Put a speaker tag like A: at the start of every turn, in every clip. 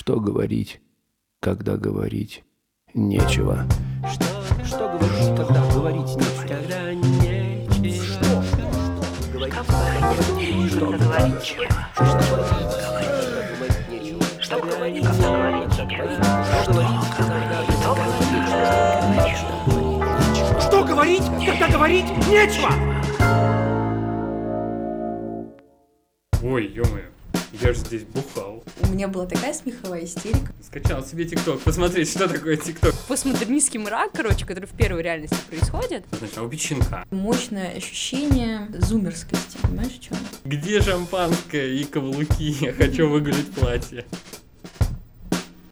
A: Что говорить, когда говорить нечего?
B: Что, что говорить, когда говорить нечего? Когда нечего. Что? Что говорить? Что говорить нечего? Что говорить, когда говорить нечего? Что говорить, когда говорить нечего?
C: Ой, ё-моё, я же здесь бухал.
D: У меня была такая смеховая истерика.
C: Скачал себе ТикТок, посмотреть, что такое ТикТок.
D: Постмодернистский мрак, короче, который в первой реальности происходит.
C: Значит, а убить щенка.
D: Мощное ощущение зумерскости, понимаешь, чем?
C: Где шампанское и каблуки? Я хочу выгулить платье.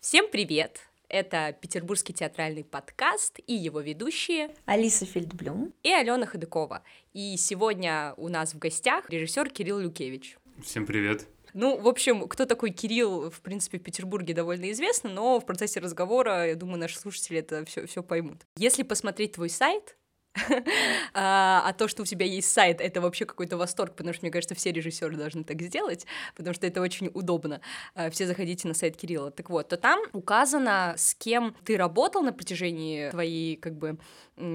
D: Всем привет! Это Петербургский театральный подкаст и его ведущие
E: Алиса Фельдблюм
D: и Алена Ходыкова. И сегодня у нас в гостях режиссер Кирилл Люкевич.
C: Всем привет.
D: Ну, в общем, кто такой Кирилл, в принципе, в Петербурге довольно известно, но в процессе разговора, я думаю, наши слушатели это все, все поймут. Если посмотреть твой сайт, а, а то, что у тебя есть сайт, это вообще какой-то восторг, потому что, мне кажется, все режиссеры должны так сделать, потому что это очень удобно. А, все заходите на сайт Кирилла. Так вот, то там указано, с кем ты работал на протяжении твоей, как бы,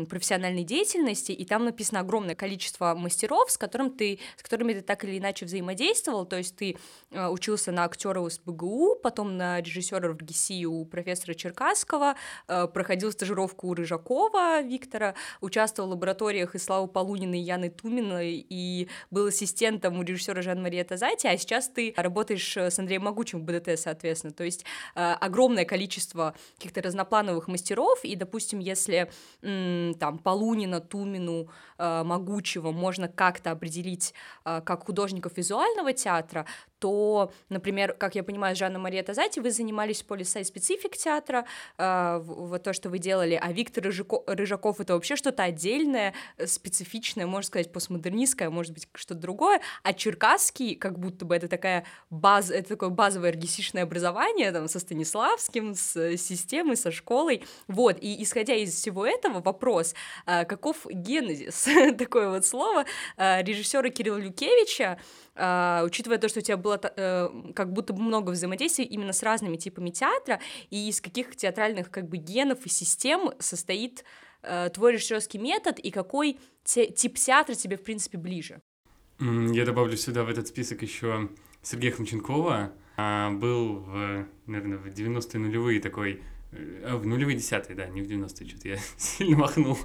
D: профессиональной деятельности, и там написано огромное количество мастеров, с, которым ты, с которыми ты так или иначе взаимодействовал, то есть ты э, учился на актера у СБГУ, потом на режиссера в РГСИ у профессора Черкасского, э, проходил стажировку у Рыжакова Виктора, участвовал в лабораториях и Славы Полуниной, и Яны Туминой, и был ассистентом у режиссера Жан-Мария Тазати, а сейчас ты работаешь с Андреем Могучим в БДТ, соответственно, то есть э, огромное количество каких-то разноплановых мастеров, и, допустим, если там Полунина, Тумину, э, Могучего. Можно как-то определить э, как художников визуального театра, то, например, как я понимаю, Жанна Мария Тазати, вы занимались полисай специфик театра, э, вот то, что вы делали, а Виктор Рыжаков, Рыжаков это вообще что-то отдельное, специфичное, можно сказать, постмодернистское, может быть, что-то другое, а Черкасский, как будто бы это такая база, это такое базовое РГСишное образование, там, со Станиславским, с системой, со школой, вот, и исходя из всего этого, вопрос, э, каков генезис, такое вот слово, э, режиссера Кирилла Люкевича, Uh, учитывая то, что у тебя было uh, как будто бы много взаимодействий именно с разными типами театра, и из каких театральных как бы генов и систем состоит uh, твой режиссерский метод, и какой тип театра тебе, в принципе, ближе?
C: Я добавлю сюда в этот список еще Сергея Хомченкова. А, был, в, наверное, в 90-е нулевые такой а, в нулевые десятые, да, не в 90-е, что-то я сильно махнул.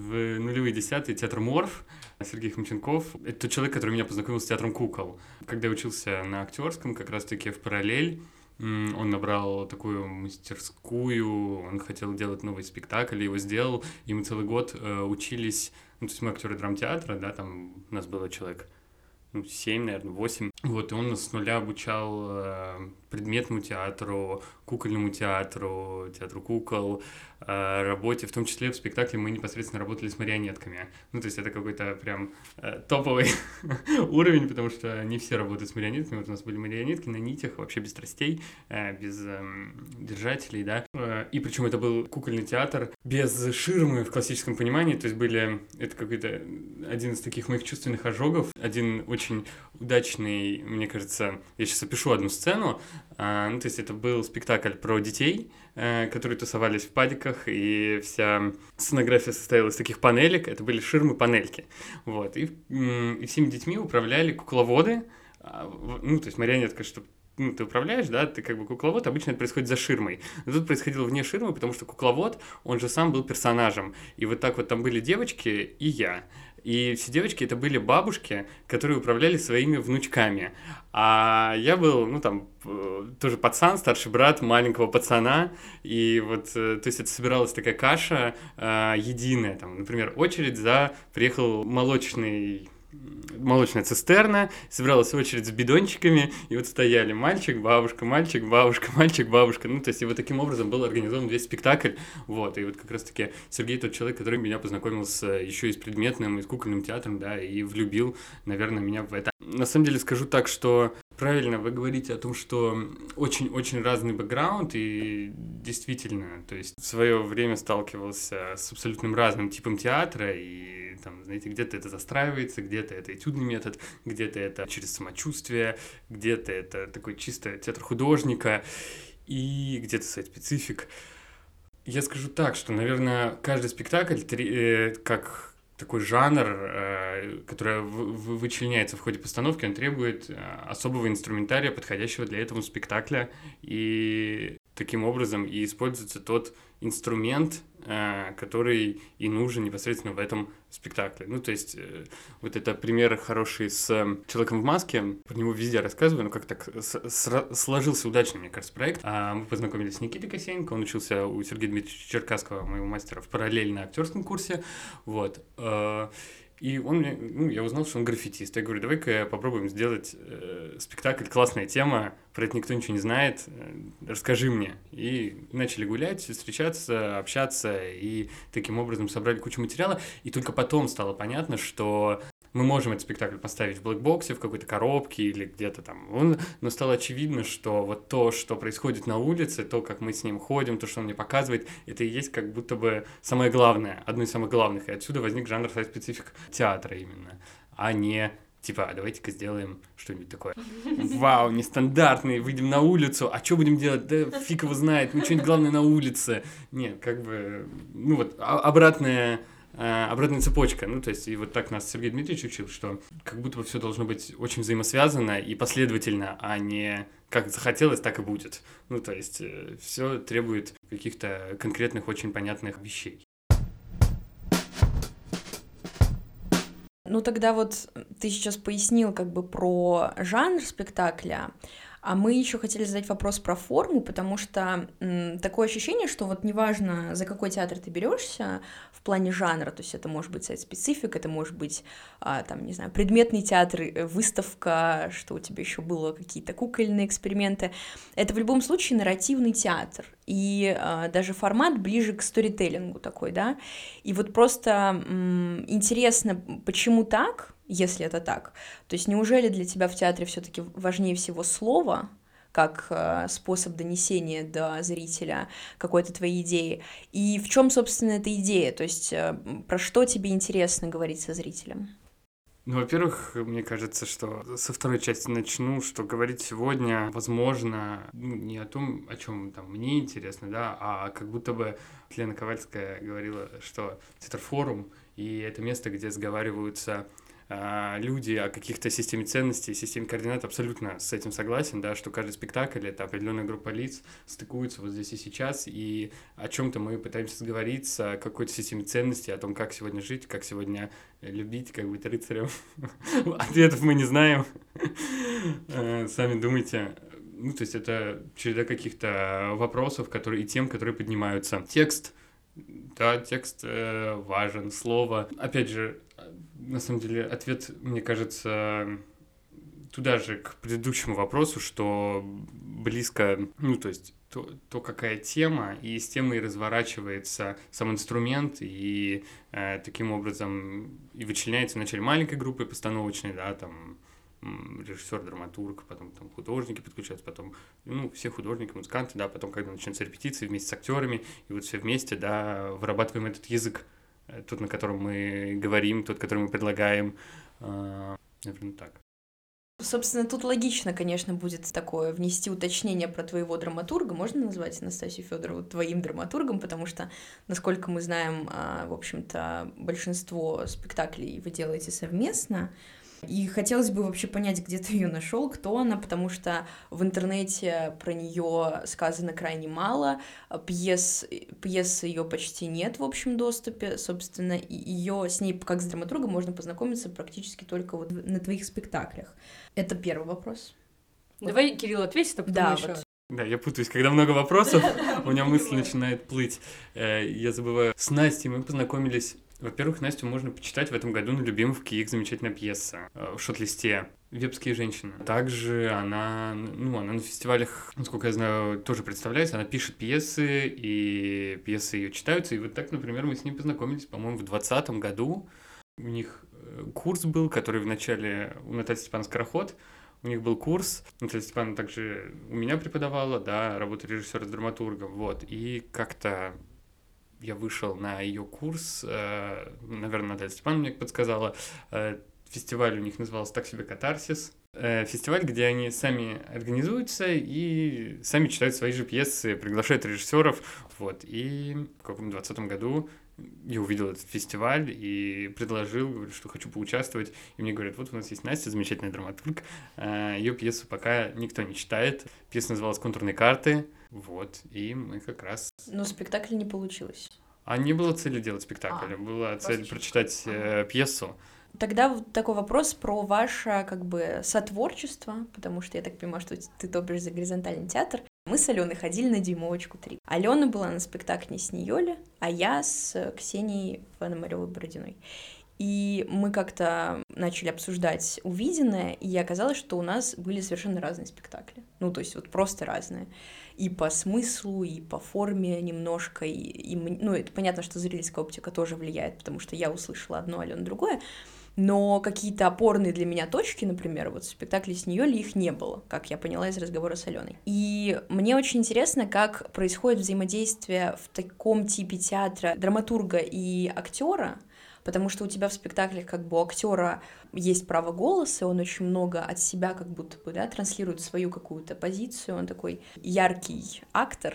C: в нулевые десятые театр Морф, Сергей Хомченков. Это тот человек, который меня познакомил с театром кукол. Когда я учился на актерском, как раз-таки в параллель, он набрал такую мастерскую, он хотел делать новый спектакль, его сделал, и мы целый год э, учились, ну, то есть мы актеры драмтеатра, да, там у нас было человек ну, 7, наверное, 8. Вот, и он нас с нуля обучал э, предметному театру, кукольному театру, театру кукол, работе, в том числе в спектакле мы непосредственно работали с марионетками. Ну, то есть это какой-то прям э, топовый уровень, потому что не все работают с марионетками. Вот у нас были марионетки на нитях, вообще без тростей, э, без э, держателей, да. Э, и причем это был кукольный театр без ширмы в классическом понимании, то есть были, это какой-то один из таких моих чувственных ожогов, один очень удачный, мне кажется, я сейчас опишу одну сцену, а, ну, то есть это был спектакль про детей, э, которые тусовались в падиках, и вся сценография состояла из таких панелек, это были ширмы-панельки, вот, и, и всеми детьми управляли кукловоды, а, ну, то есть марионетка, чтобы ну, ты управляешь, да, ты как бы кукловод, обычно это происходит за ширмой. Но тут происходило вне ширмы, потому что кукловод, он же сам был персонажем. И вот так вот там были девочки и я. И все девочки это были бабушки, которые управляли своими внучками. А я был, ну там, э, тоже пацан, старший брат маленького пацана. И вот, э, то есть это собиралась такая каша э, единая. Там, например, очередь за приехал молочный молочная цистерна, собиралась очередь с бидончиками, и вот стояли мальчик, бабушка, мальчик, бабушка, мальчик, бабушка. Ну, то есть, и вот таким образом был организован весь спектакль. Вот, и вот как раз-таки Сергей тот человек, который меня познакомил с еще и с предметным, и с кукольным театром, да, и влюбил, наверное, меня в это. На самом деле скажу так, что Правильно, вы говорите о том, что очень-очень разный бэкграунд, и действительно, то есть в свое время сталкивался с абсолютным разным типом театра, и там, знаете, где-то это застраивается, где-то это этюдный метод, где-то это через самочувствие, где-то это такой чисто театр художника. и где-то сайт-специфик. Я скажу так, что, наверное, каждый спектакль, э, как такой жанр, э, который вычленяется в ходе постановки, он требует э, особого инструментария, подходящего для этого спектакля, и таким образом и используется тот инструмент, который и нужен непосредственно в этом спектакле. Ну, то есть, э, вот это пример хороший с э, «Человеком в маске», про него везде рассказываю, но как так сложился удачно, мне кажется, проект. А мы познакомились с Никитой Косенко, он учился у Сергея Дмитриевича Черкасского, моего мастера, в параллельно актерском курсе, вот. И он мне, ну, я узнал, что он граффитист. Я говорю, давай-ка попробуем сделать э, спектакль, классная тема, про это никто ничего не знает, э, расскажи мне. И начали гулять, встречаться, общаться, и таким образом собрали кучу материала. И только потом стало понятно, что мы можем этот спектакль поставить в блэкбоксе, в какой-то коробке или где-то там. Но стало очевидно, что вот то, что происходит на улице, то, как мы с ним ходим, то, что он мне показывает, это и есть как будто бы самое главное, одно из самых главных. И отсюда возник жанр сайт-специфик театра именно, а не типа, а давайте-ка сделаем что-нибудь такое. Вау, нестандартный, выйдем на улицу, а что будем делать? Да фиг его знает, ну что-нибудь главное на улице. Нет, как бы, ну вот, а- обратная обратная цепочка. Ну, то есть, и вот так нас Сергей Дмитриевич учил, что как будто бы все должно быть очень взаимосвязано и последовательно, а не как захотелось, так и будет. Ну, то есть, все требует каких-то конкретных, очень понятных вещей.
E: Ну тогда вот ты сейчас пояснил как бы про жанр спектакля, а мы еще хотели задать вопрос про форму, потому что м, такое ощущение, что вот неважно, за какой театр ты берешься в плане жанра, то есть это может быть сайт-специфик, это может быть, а, там, не знаю, предметный театр, э, выставка, что у тебя еще было какие-то кукольные эксперименты, это в любом случае нарративный театр, и а, даже формат ближе к сторителлингу такой, да, и вот просто м, интересно, почему так, если это так. То есть неужели для тебя в театре все-таки важнее всего слово, как э, способ донесения до зрителя какой-то твоей идеи? И в чем, собственно, эта идея? То есть э, про что тебе интересно говорить со зрителем?
C: Ну, во-первых, мне кажется, что со второй части начну, что говорить сегодня, возможно, ну, не о том, о чем там мне интересно, да, а как будто бы Лена Ковальская говорила, что театр-форум, и это место, где сговариваются люди о каких-то системе ценностей, системе координат, абсолютно с этим согласен, да, что каждый спектакль — это определенная группа лиц, стыкуются вот здесь и сейчас, и о чем-то мы пытаемся сговориться, о какой-то системе ценностей, о том, как сегодня жить, как сегодня любить, как быть рыцарем. Ответов мы не знаем. Э, Сами думайте. Ну, то есть это череда каких-то вопросов, которые и тем, которые поднимаются. Текст, да, текст э, важен, слово. Опять же, на самом деле, ответ, мне кажется, туда же, к предыдущему вопросу, что близко, ну, то есть то, то какая тема, и с темой разворачивается сам инструмент, и э, таким образом и вычленяется вначале маленькой группы постановочной, да, там режиссер, драматург, потом там художники подключаются, потом, ну, все художники, музыканты, да, потом, когда начинаются репетиции вместе с актерами, и вот все вместе, да, вырабатываем этот язык, тот, на котором мы говорим, тот, который мы предлагаем, э, наверное, так.
E: Собственно, тут логично, конечно, будет такое внести уточнение про твоего драматурга. Можно назвать Анастасию Федорову твоим драматургом, потому что, насколько мы знаем, а, в общем-то, большинство спектаклей вы делаете совместно. И хотелось бы вообще понять, где ты ее нашел, кто она, потому что в интернете про нее сказано крайне мало, пьес, пьесы ее почти нет в общем доступе, собственно, ее с ней как с драматургом можно познакомиться практически только вот на твоих спектаклях. Это первый вопрос.
D: Давай, Кирилл, ответь, а потом
E: Да,
D: еще.
E: вот.
C: Да, я путаюсь, когда много вопросов, у меня мысль начинает плыть. Э, Я забываю. С Настей мы познакомились. Во-первых, Настю можно почитать в этом году на Любимовке, их замечательная пьеса э, в шот-листе «Вепские женщины». Также она, ну, она на фестивалях, насколько я знаю, тоже представляется. Она пишет пьесы, и пьесы ее читаются. И вот так, например, мы с ней познакомились, по-моему, в 2020 году. У них э, курс был, который в начале у Натальи Степан Скороход. У них был курс, Наталья Степановна также у меня преподавала, да, работа режиссера с драматургом, вот, и как-то я вышел на ее курс, э, наверное, Наталья Степановна мне подсказала, э, фестиваль у них назывался «Так себе катарсис», э, фестиваль, где они сами организуются и сами читают свои же пьесы, приглашают режиссеров, вот. И в каком 20 году я увидел этот фестиваль и предложил, говорю, что хочу поучаствовать. И мне говорят, вот у нас есть Настя, замечательный драматург. Ее пьесу пока никто не читает. Пьеса называлась «Контурные карты». Вот, и мы как раз...
E: Но спектакль не получилось.
C: А не было цели делать спектакль,
E: А,
C: была цель
E: просто
C: прочитать э, пьесу.
E: Тогда вот такой вопрос про ваше как бы сотворчество, потому что я так понимаю, что ты топишь за горизонтальный театр. Мы с Аленой ходили на Дюймовочку 3. Алена была на спектакле с Ниёли, а я с Ксенией Пономаревой-Бородиной. И мы как-то начали обсуждать увиденное, и оказалось, что у нас были совершенно разные спектакли. Ну, то есть вот просто разные. И по смыслу, и по форме немножко, и, и ну, это понятно, что зрительская оптика тоже влияет, потому что я услышала одно, Алена другое, но какие-то опорные для меня точки, например, вот в спектакле с нее ли их не было, как я поняла из разговора с Аленой. И мне очень интересно, как происходит взаимодействие в таком типе театра драматурга и актера, потому что у тебя в спектаклях как бы у актера есть право голоса, он очень много от себя как будто бы, да, транслирует свою какую-то позицию, он такой яркий актор,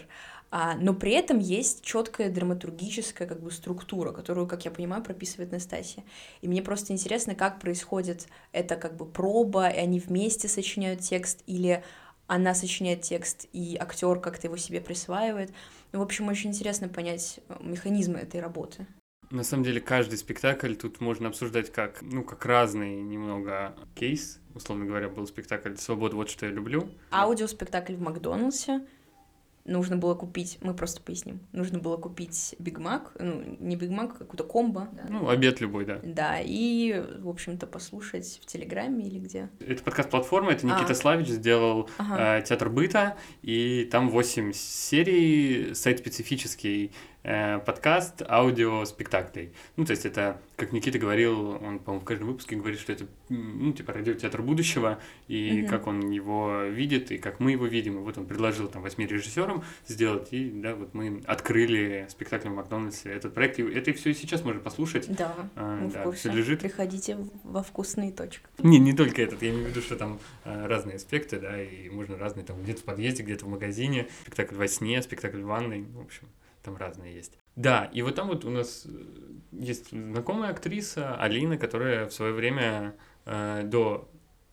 E: а, но при этом есть четкая драматургическая как бы структура, которую, как я понимаю, прописывает Настасья. И мне просто интересно, как происходит это как бы проба, и они вместе сочиняют текст, или она сочиняет текст, и актер как-то его себе присваивает. Ну, в общем, очень интересно понять э, механизмы этой работы.
C: На самом деле, каждый спектакль тут можно обсуждать как, ну, как разный немного кейс. Условно говоря, был спектакль «Свобода, вот что я люблю».
E: Аудиоспектакль в Макдональдсе. Нужно было купить, мы просто поясним, нужно было купить Биг Мак, ну, не Биг Мак, какую-то комбо. Да.
C: Ну, обед любой, да.
E: Да, и, в общем-то, послушать в Телеграме или где.
C: Это подкаст-платформа, это Никита Славич сделал
E: Ага.
C: э, театр быта, и там 8 серий, сайт-специфический э, подкаст аудиоспектаклей. Ну, то есть это, как Никита говорил, он, по-моему, в каждом выпуске говорит, что это, ну, типа, радиотеатр будущего, и
E: Мгм.
C: как он его видит, и как мы его видим. И вот он предложил там восьми режиссерам сделать, и, да, вот мы открыли спектакль в Макдональдсе этот проект, и это все и сейчас можно послушать.
E: Да,
C: А,
E: мы в
C: да,
E: курсе.
C: всё лежит.
E: Приходите во вкусные точки.
C: Не, не только этот, я имею в виду, что там э, разные аспекты, да, и можно разные, там, где-то в подъезде, где-то в магазине, спектакль во сне, спектакль в ванной, в общем, там разные есть. Да, и вот там вот у нас э, есть знакомая актриса Алина, которая в свое время э, до,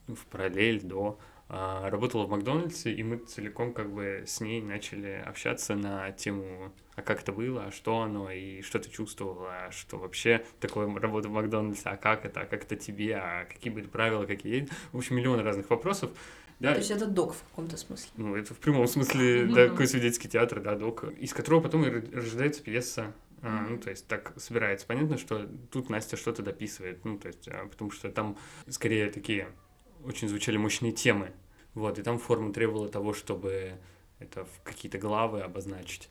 C: в параллель до а, работала в Макдональдсе, и мы целиком как бы с ней начали общаться на тему, а как это было, а что оно, и что ты чувствовала, а что вообще такое работа в Макдональдсе, а как это, а как это тебе, а какие были правила, какие... В общем, миллион разных вопросов. Да,
E: То есть это док в каком-то смысле.
C: ну, это в прямом смысле, да, такой свидетельский театр, да, док, из которого потом и рождается пьеса. А, ну, то есть так собирается. Понятно, что тут Настя что-то дописывает, ну, то есть, а, потому что там скорее такие очень звучали мощные темы. Вот, и там форма требовала того, чтобы это в какие-то главы обозначить.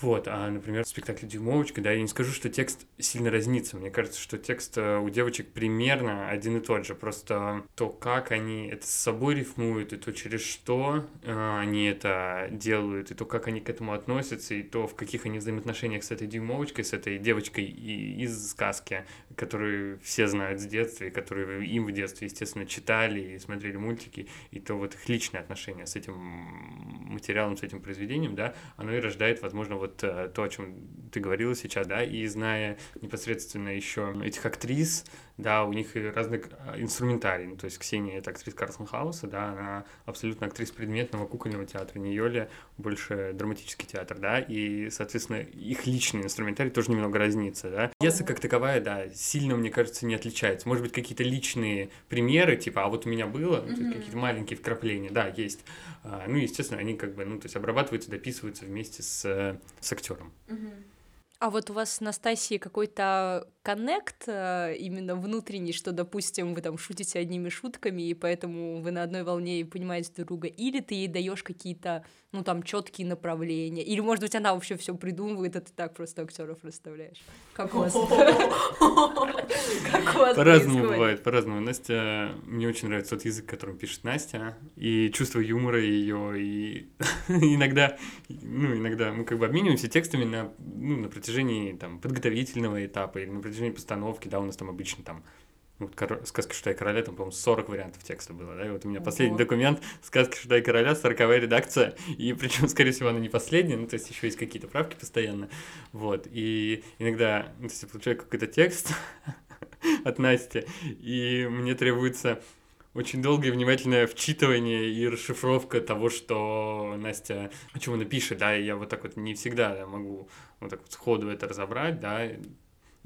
C: Вот, а, например, в спектакле «Дюймовочка», да, я не скажу, что текст сильно разнится. Мне кажется, что текст э, у девочек примерно один и тот же. Просто то, как они это с собой рифмуют, и то, через что э, они это делают, и то, как они к этому относятся, и то, в каких они взаимоотношениях с этой дюймовочкой, с этой девочкой и- из сказки, которую все знают с детства, и которую им в детстве, естественно, читали и смотрели мультики, и то вот их личное отношение с этим материалом, с этим произведением, да, оно и рождает, возможно, вот э, то, о чем ты говорила сейчас, да, и зная непосредственно еще этих актрис, да, у них и разный э, инструментарий, ну, то есть Ксения — это актриса Карлсонхауса, да, она абсолютно актриса предметного кукольного театра, не Йоля, больше драматический театр, да, и, соответственно, их личный инструментарий тоже немного разнится, да. Пьеса как таковая, да, сильно, мне кажется, не отличается. Может быть, какие-то личные примеры, типа, а вот у меня было, ну, то есть какие-то маленькие вкрапления, да, есть. А, Ну, естественно, они как бы, ну, то есть обрабатываются, дописываются вместе с, э, с актером.
D: А вот у вас с Настасией какой-то коннект э, именно внутренний, что, допустим, вы там шутите одними шутками, и поэтому вы на одной волне и понимаете друг друга, или ты ей даешь какие-то, ну там, четкие направления, или, может быть, она вообще все придумывает, а ты так просто актеров расставляешь. Как у вас? Как у вас
C: По-разному бывает, по-разному. Настя, мне очень нравится тот язык, которым пишет Настя, и чувство юмора ее, и иногда, ну, иногда мы как бы обмениваемся текстами на, ну, на протяжении там подготовительного этапа или на протяжении постановки, да, у нас там обычно там вот коро- сказка Шута и короля, там, по-моему, 40 вариантов текста было, да, и вот у меня
E: Ого.
C: последний документ сказки Шута и короля, 40 редакция, и причем, скорее всего, она не последняя, ну, то есть еще есть какие-то правки постоянно, вот, и иногда, ну, то есть я получаю какой-то текст от Насти, и мне требуется очень долгое и внимательное вчитывание и расшифровка того, что Настя о чем она пишет, да, и я вот так вот не всегда могу вот так вот сходу это разобрать, да,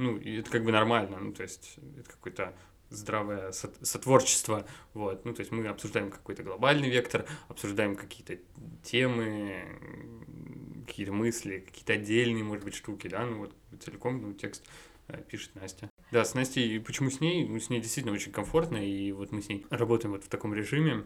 C: ну, это как бы нормально, ну, то есть это какое-то здравое сот- сотворчество, вот, ну, то есть мы обсуждаем какой-то глобальный вектор, обсуждаем какие-то темы, какие-то мысли, какие-то отдельные, может быть, штуки, да, ну, вот целиком, ну, текст э, пишет Настя. Да, с Настей, почему с ней? Ну, с ней действительно очень комфортно, и вот мы с ней работаем вот в таком режиме.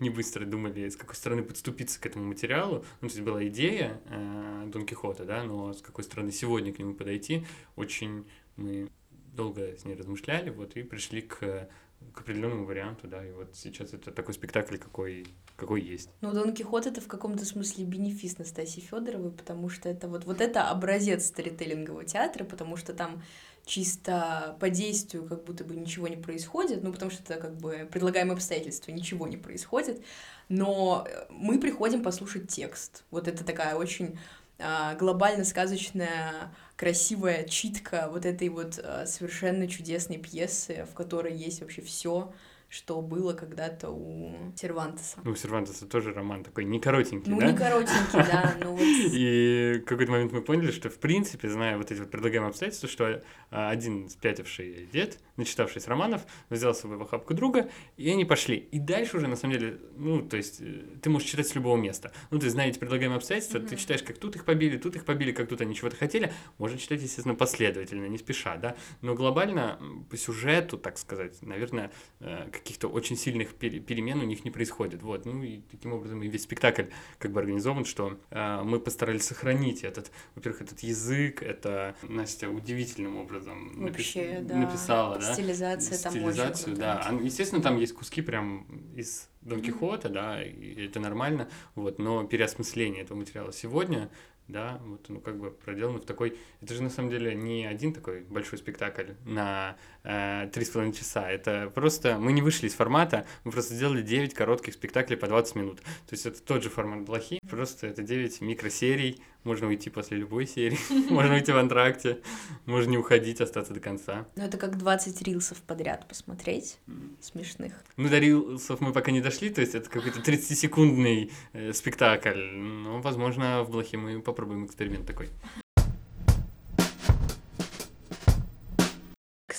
C: Не быстро думали, с какой стороны подступиться к этому материалу. Ну, то есть была идея э, Дон Кихота, да, но с какой стороны сегодня к нему подойти, очень мы долго с ней размышляли, вот, и пришли к, к определенному варианту, да, и вот сейчас это такой спектакль, какой, какой есть.
E: Ну, Дон Кихот это в каком-то смысле бенефис Настасьи Федоровой, потому что это вот, вот это образец сторителлингового театра, потому что там чисто по действию как будто бы ничего не происходит, ну, потому что это как бы предлагаемые обстоятельства, ничего не происходит, но э, мы приходим послушать текст. Вот это такая очень а, глобально сказочная, красивая читка вот этой вот а, совершенно чудесной пьесы, в которой есть вообще все, что было когда-то у Сервантеса.
C: Ну, у Сервантеса тоже роман такой не коротенький,
E: Ну,
C: да?
E: не коротенький, да, но вот...
C: И в какой-то момент мы поняли, что, в принципе, зная вот эти вот предлагаемые обстоятельства, что а, один спятивший дед, начитавшись романов, взял с собой в охапку друга, и они пошли. И дальше уже, на самом деле, ну, то есть, э, ты можешь читать с любого места. Ну, ты знаете предлагаемые обстоятельства, ты
E: Мгм.
C: читаешь, как тут их побили, тут их побили, как тут они чего-то хотели. Можно читать, естественно, последовательно, не спеша, да. Но глобально, по сюжету, так сказать, наверное, э, каких-то очень сильных пере- перемен у них не происходит. Вот, ну, и таким образом и весь спектакль как бы организован, что э, мы постарались сохранить этот, во-первых, этот язык, это Настя удивительным образом напис-
E: Вообще, да.
C: написала, да?
E: Стилизация там очень
C: Стилизацию,
E: крутая.
C: да. Естественно, там есть куски прям из Дон Кихота, да, и это нормально, вот, но переосмысление этого материала сегодня, да, вот, ну, как бы проделано в такой... Это же, на самом деле, не один такой большой спектакль на три с половиной часа, это просто... Мы не вышли из формата, мы просто сделали 9 коротких спектаклей по 20 минут. То есть это тот же формат блохи, просто это 9 микросерий, можно уйти после любой серии, можно уйти в антракте, можно не уходить, остаться до конца.
E: Ну, это как 20 рилсов подряд посмотреть, смешных.
C: Ну, до рилсов мы пока не дошли, то есть это какой-то 30-секундный э, спектакль. Но, возможно, в Блохе мы попробуем эксперимент такой.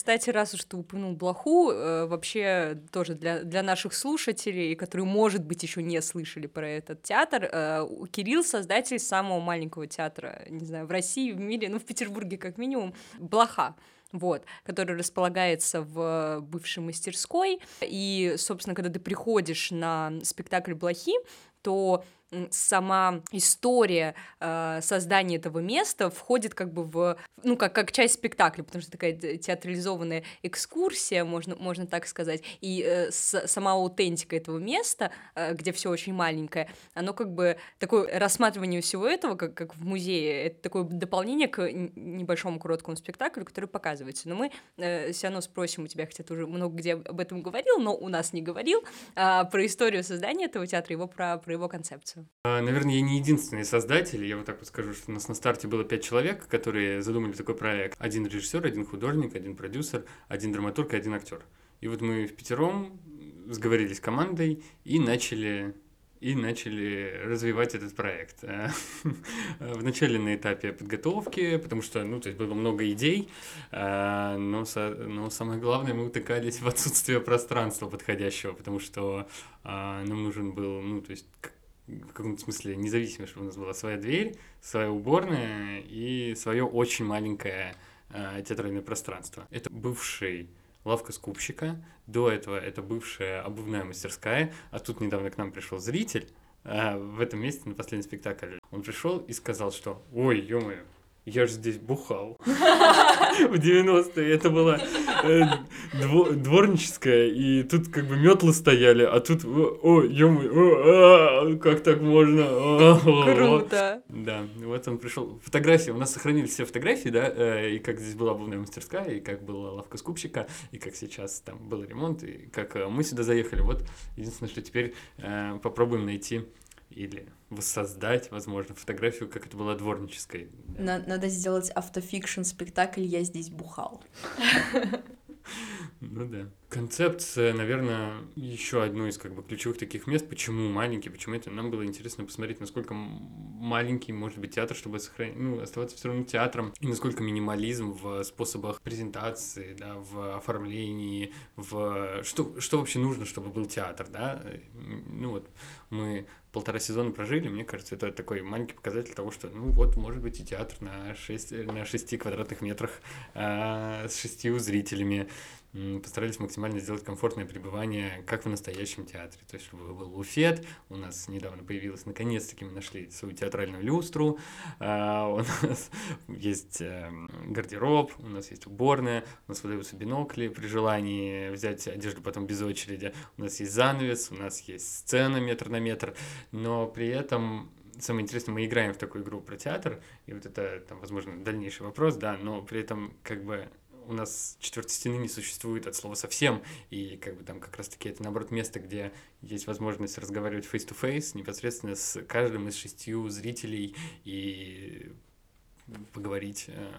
D: Кстати, раз уж ты упомянул Блоху, э, вообще тоже для, для наших слушателей, которые, может быть, еще не слышали про этот театр, э, Кирилл создатель самого маленького театра, не знаю, в России, в мире, ну, в Петербурге как минимум, Блоха. Вот, который располагается в бывшей мастерской. И, собственно, когда ты приходишь на спектакль Блохи, то сама история э, создания этого места входит как бы в, ну, как, как часть спектакля, потому что такая те- театрализованная экскурсия, можно, можно так сказать, и э, сама аутентика этого места, э, где все очень маленькое, оно как бы такое рассматривание всего этого, как, как в музее, это такое дополнение к небольшому короткому спектаклю, который показывается. Но мы э, все равно спросим у тебя, хотя ты уже много где об этом говорил, но у нас не говорил, а, про историю создания этого театра, его, про, про его концепцию.
C: А, Наверное, я не единственный создатель. Я вот так вот скажу, что у нас на старте было пять человек, которые задумали такой проект. Один режиссер, один художник, один продюсер, один драматург и один актер. И вот мы в пятером сговорились командой и начали и начали развивать этот проект. Э, Вначале на этапе подготовки, потому что, ну, то есть было много идей, э, но, но самое главное, мы утыкались в отсутствие пространства подходящего, потому что нам нужен был, ну, то есть в каком-то смысле независимо, чтобы у нас была своя дверь, своя уборная и свое очень маленькое э, театральное пространство. Это бывший лавка скупщика, до этого это бывшая обувная мастерская, а тут недавно к нам пришел зритель э, в этом месте на последний спектакль. Он пришел и сказал, что «Ой, ё я же здесь бухал. В 90-е это была э, дво- дворническая, и тут как бы метлы стояли, а тут, о, ё как так можно? А,
D: Круто.
C: Да, вот он пришел. Фотографии, у нас сохранились все фотографии, да, э, и как здесь была обувная мастерская, и как была лавка скупщика, и как сейчас там был ремонт, и как э, мы сюда заехали. Вот единственное, что теперь э, попробуем найти или воссоздать, возможно, фотографию, как это было дворнической.
E: На- надо сделать автофикшн спектакль «Я здесь бухал».
C: Ну да. Концепция, наверное, еще одно из как бы ключевых таких мест. Почему маленький, почему это? Нам было интересно посмотреть, насколько маленький может быть театр, чтобы сохранить, ну, оставаться все равно театром, и насколько минимализм в способах презентации, да, в оформлении, в что, что вообще нужно, чтобы был театр, да? Ну вот мы полтора сезона прожили, мне кажется, это такой маленький показатель того, что, ну вот, может быть, и театр на 6, на 6 квадратных метрах а, с шестью зрителями. Постарались максимально сделать комфортное пребывание, как в настоящем театре. То есть, чтобы был буфет, у нас недавно появилась, наконец-таки мы нашли свою театральную люстру, а, у нас есть эм, гардероб, у нас есть уборная, у нас выдаются бинокли при желании взять одежду потом без очереди, у нас есть занавес, у нас есть сцена метр на метр, но при этом самое интересное, мы играем в такую игру про театр, и вот это, там, возможно, дальнейший вопрос, да, но при этом как бы у нас четвертой стены не существует от слова совсем, и как бы там как раз-таки это, наоборот, место, где есть возможность разговаривать face-to-face непосредственно с каждым из шестью зрителей и поговорить э,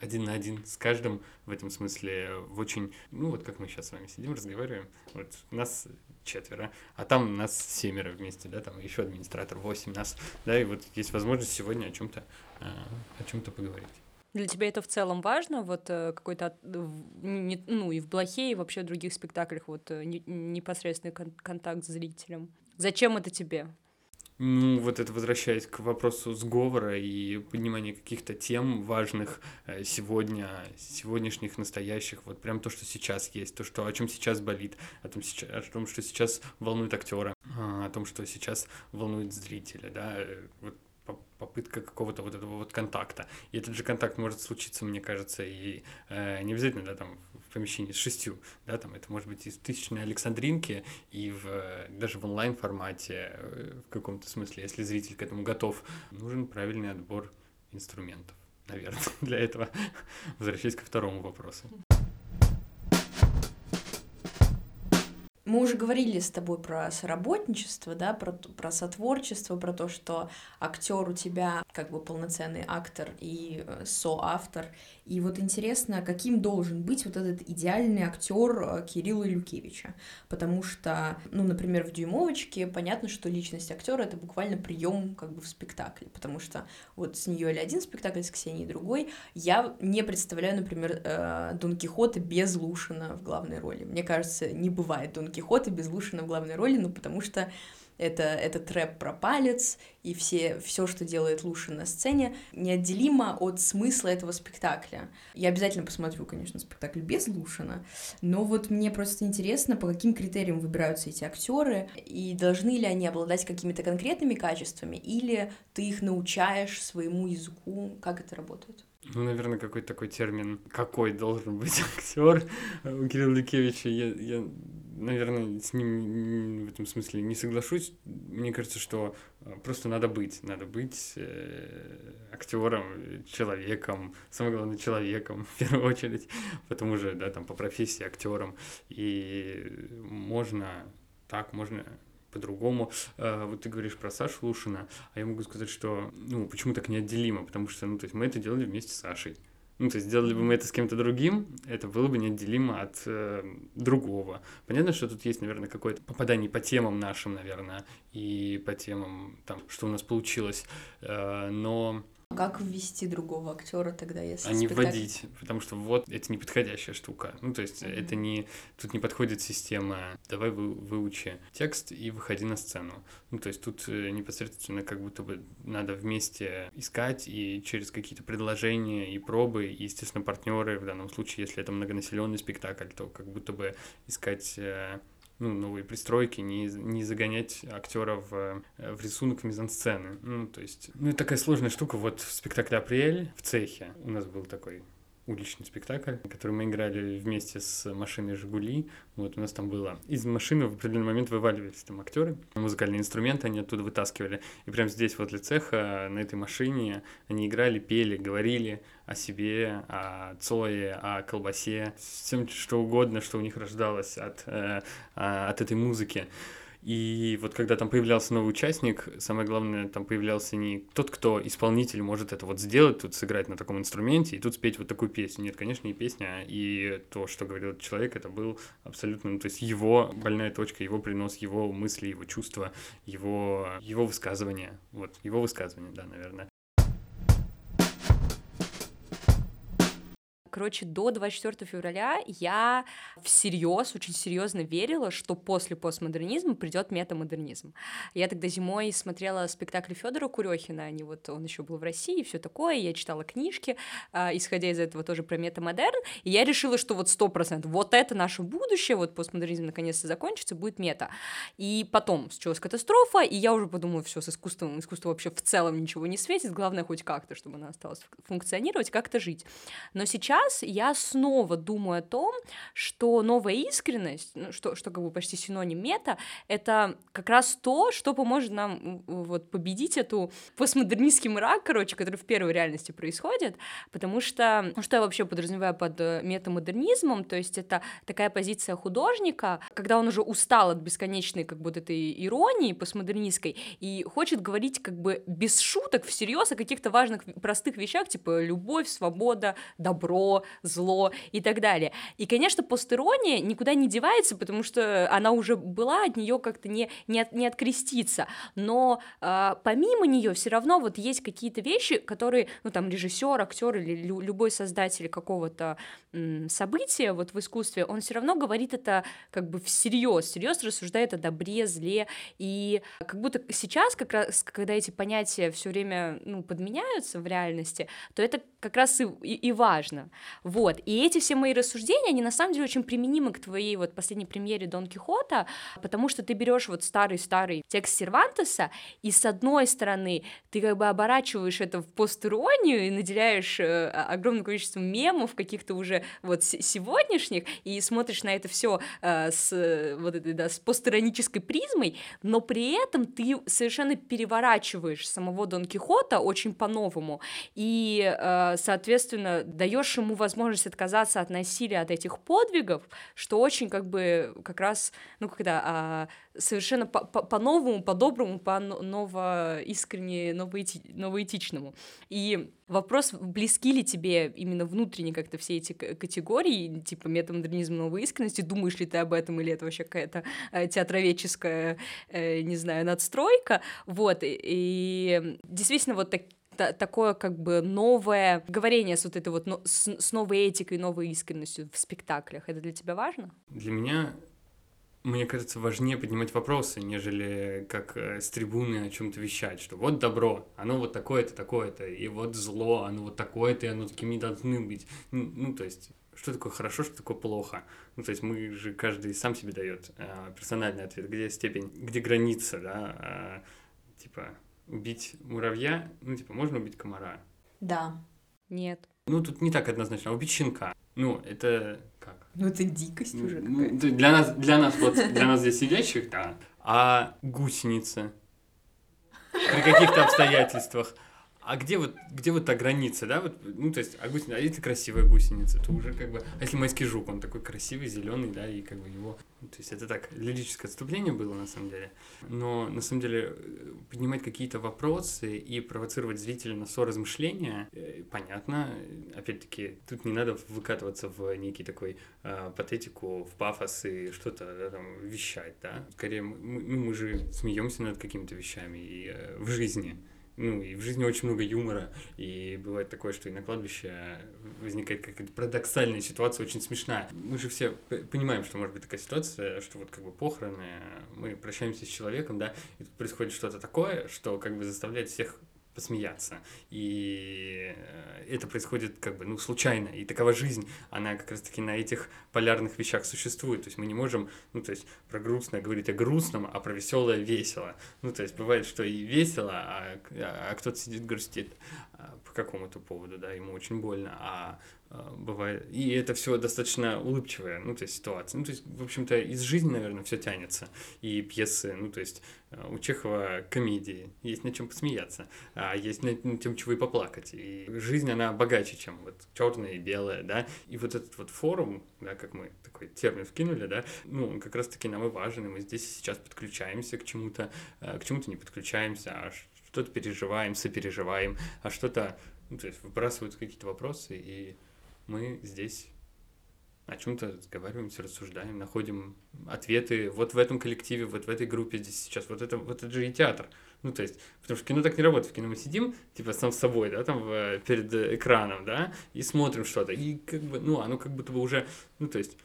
C: один на один с каждым в этом смысле в очень, ну вот как мы сейчас с вами сидим, разговариваем, вот нас четверо, а там нас семеро вместе, да, там еще администратор, восемь нас, да, и вот есть возможность сегодня о чем-то о чем-то поговорить.
D: Для тебя это в целом важно, вот э, какой-то, ну и в Блохе, и вообще в других спектаклях, вот э, не- непосредственный кон- контакт с зрителем. Зачем это тебе?
C: Ну, вот это возвращаясь к вопросу сговора и поднимания каких-то тем важных э, сегодня, сегодняшних, настоящих, вот прям то, что сейчас есть, то, что, о чем сейчас болит, о том, о том, что сейчас волнует актера, а, о том, что сейчас волнует зрителя, да, вот попытка какого-то вот этого вот контакта. И этот же контакт может случиться, мне кажется, и э, не обязательно, да, там, в помещении с шестью, да, там, это может быть и в тысячной Александринке, и в, даже в онлайн-формате э, в каком-то смысле, если зритель к этому готов, нужен правильный отбор инструментов, наверное, для этого. Возвращаясь ко второму вопросу.
E: Мы уже говорили с тобой про соработничество, да, про, про сотворчество, про то, что актер у тебя как бы полноценный актор и э, соавтор. И вот интересно, каким должен быть вот этот идеальный актер э, Кирилла Люкевича. Потому что, ну, например, в дюймовочке понятно, что личность актера это буквально прием как бы в спектакле. Потому что вот с нее или один спектакль, с Ксенией другой. Я не представляю, например, э, Дон Кихота без Лушина в главной роли. Мне кажется, не бывает Дон Кихота без Лушина в главной роли, ну потому что это, это трэп про палец, и все, все, что делает Лушин на сцене, неотделимо от смысла этого спектакля. Я обязательно посмотрю, конечно, спектакль без Лушина, но вот мне просто интересно, по каким критериям выбираются эти актеры, и должны ли они обладать какими-то конкретными качествами, или ты их научаешь своему языку, как это работает?
C: Ну, наверное, какой-то такой термин, какой должен быть актер у Кирилла Лукевича, я, я, наверное, с ним в этом смысле не соглашусь. Мне кажется, что э, просто надо быть, надо быть э, актером, человеком, самое главное, человеком, в первую очередь, потом уже, да, там, по профессии актером. И можно так, можно по-другому. Э, Вот ты говоришь про Сашу Лушина, а я могу сказать, что, ну, почему так неотделимо? Потому что, ну, то есть мы это делали вместе с Сашей. Ну, то есть сделали бы мы это с кем-то другим, это было бы неотделимо от э, другого. Понятно, что тут есть, наверное, какое-то попадание по темам нашим, наверное, и по темам, там, что у нас получилось, э, но
E: Как ввести другого актера тогда, если
C: а не
E: спектакль-
C: вводить, потому что вот это неподходящая штука. Ну, то есть это не... Тут не подходит система «давай вы, выучи текст и выходи на сцену». Ну, то есть тут э, непосредственно как будто бы надо вместе искать и через какие-то предложения и пробы, и, естественно, партнеры в данном случае, если это многонаселенный спектакль, то как будто бы искать э, ну, новые пристройки, не, не загонять актера в, э, в рисунок мизансцены. Ну, то есть, ну, это такая сложная штука. Вот в спектакле «Апрель» в цехе у нас был такой уличный спектакль, который мы играли вместе с машиной «Жигули». Вот у нас там было. Из машины в определенный момент вываливались там актеры, музыкальные инструменты они оттуда вытаскивали. И прямо здесь, возле цеха, на этой машине они играли, пели, говорили о себе, о Цое, о колбасе, всем что угодно, что у них рождалось от, э, от этой музыки. И вот когда там появлялся новый участник, самое главное, там появлялся не тот, кто исполнитель может это вот сделать, тут сыграть на таком инструменте и тут спеть вот такую песню. Нет, конечно, не песня, и то, что говорил этот человек, это был абсолютно, ну, то есть его больная точка, его принос, его мысли, его чувства, его, его высказывания. Вот, его высказывания, да, наверное.
D: Короче, до 24 февраля я всерьез, очень серьезно верила, что после постмодернизма придет метамодернизм. Я тогда зимой смотрела спектакль Федора Курехина, они вот он еще был в России, все такое, я читала книжки, э, исходя из этого тоже про метамодерн, и я решила, что вот сто процентов, вот это наше будущее, вот постмодернизм наконец-то закончится, будет мета. И потом случилась катастрофа, и я уже подумала, все с искусством, искусство вообще в целом ничего не светит, главное хоть как-то, чтобы оно осталось функционировать, как-то жить. Но сейчас сейчас я снова думаю о том, что новая искренность, ну, что, что как бы почти синоним мета, это как раз то, что поможет нам вот победить эту постмодернистский мрак, короче, который в первой реальности происходит, потому что, ну, что я вообще подразумеваю под э, метамодернизмом, то есть это такая позиция художника, когда он уже устал от бесконечной как будто этой иронии постмодернистской и хочет говорить как бы без шуток, всерьез о каких-то важных простых вещах, типа любовь, свобода, добро, зло и так далее. И, конечно, постерония никуда не девается, потому что она уже была, от нее как-то не, не, от, не откреститься. Но э, помимо нее все равно вот есть какие-то вещи, которые, ну, там, режиссер, актер или лю- любой создатель какого-то м- события вот в искусстве, он все равно говорит это как бы всерьез, всерьез рассуждает о добре, зле, и как будто сейчас, как раз, когда эти понятия все время, ну, подменяются в реальности, то это как раз и, и, и важно. Вот, и эти все мои рассуждения, они на самом деле очень применимы к твоей вот последней премьере Дон Кихота, потому что ты берешь вот старый-старый текст Сервантеса, и с одной стороны ты как бы оборачиваешь это в постиронию и наделяешь э, огромным количеством мемов каких-то уже вот сегодняшних, и смотришь на это все э, с вот этой, да, с постиронической призмой, но при этом ты совершенно переворачиваешь самого Дон Кихота очень по-новому, и, э, соответственно, даешь ему возможность отказаться от насилия, от этих подвигов, что очень как бы как раз, ну, когда а, совершенно по-новому, по по-доброму, по-ново искренне, новоэтичному. И вопрос, близки ли тебе именно внутренне как-то все эти категории, типа метамодернизм новой искренности, думаешь ли ты об этом, или это вообще какая-то э, театроведческая, э, не знаю, надстройка, вот, и, и действительно вот так, такое как бы новое говорение с вот этой вот, с, с новой этикой, новой искренностью в спектаклях. Это для тебя важно?
C: Для меня мне кажется, важнее поднимать вопросы, нежели как э, с трибуны о чем-то вещать, что вот добро, оно вот такое-то, такое-то, и вот зло, оно вот такое-то, и оно таким не должны быть. Ну, то есть, что такое хорошо, что такое плохо. Ну, то есть мы же каждый сам себе дает э, персональный ответ, где степень, где граница, да, э, типа убить муравья, ну, типа, можно убить комара?
E: Да.
D: Нет.
C: Ну, тут не так однозначно. А убить щенка. Ну, это как?
E: Ну, это дикость ну, уже
C: ну, какая-то. Для нас, для нас, вот, для нас здесь сидящих, да. А гусеница? При каких-то обстоятельствах а где вот, где вот та граница, да, вот, ну, то есть, а, гусеница, а если красивая гусеница, то уже как бы, а если майский жук, он такой красивый, зеленый, да, и как бы его, ну, то есть, это так, лирическое отступление было, на самом деле, но, на самом деле, поднимать какие-то вопросы и провоцировать зрителя на соразмышления, э, понятно, опять-таки, тут не надо выкатываться в некий такой э, патетику, в пафос и что-то да, там вещать, да, скорее, мы, ну, мы же смеемся над какими-то вещами и э, в жизни, ну, и в жизни очень много юмора, и бывает такое, что и на кладбище возникает какая-то парадоксальная ситуация, очень смешная. Мы же все понимаем, что может быть такая ситуация, что вот как бы похороны, мы прощаемся с человеком, да, и тут происходит что-то такое, что как бы заставляет всех посмеяться. И э, это происходит как бы, ну, случайно. И такова жизнь, она как раз-таки на этих полярных вещах существует. То есть мы не можем, ну, то есть про грустное говорить о грустном, а про веселое весело. Ну, то есть бывает, что и весело, а, а кто-то сидит грустит а, по какому-то поводу, да, ему очень больно, а а, бывает. И это все достаточно улыбчивая, ну, то есть ситуация. Ну, то есть, в общем-то, из жизни, наверное, все тянется. И пьесы, ну, то есть, а, у Чехова комедии, есть над чем посмеяться, а есть над, над тем, чего и поплакать. И жизнь, она богаче, чем вот черное и белое, да. И вот этот вот форум, да, как мы такой термин вкинули, да, ну, он как раз-таки нам и важен, и мы здесь сейчас подключаемся к чему-то, а, к чему-то не подключаемся, а что-то переживаем, сопереживаем, а что-то, ну, то есть, выбрасываются какие-то вопросы, и мы здесь о чем-то разговариваем, рассуждаем, находим ответы вот в этом коллективе, вот в этой группе здесь сейчас. Вот это, вот это же и театр. Ну, то есть, потому что кино так не работает. В кино мы сидим, типа, сам с собой, да, там, в, перед экраном, да, и смотрим что-то. И как бы, ну, оно как будто бы уже, ну, то есть,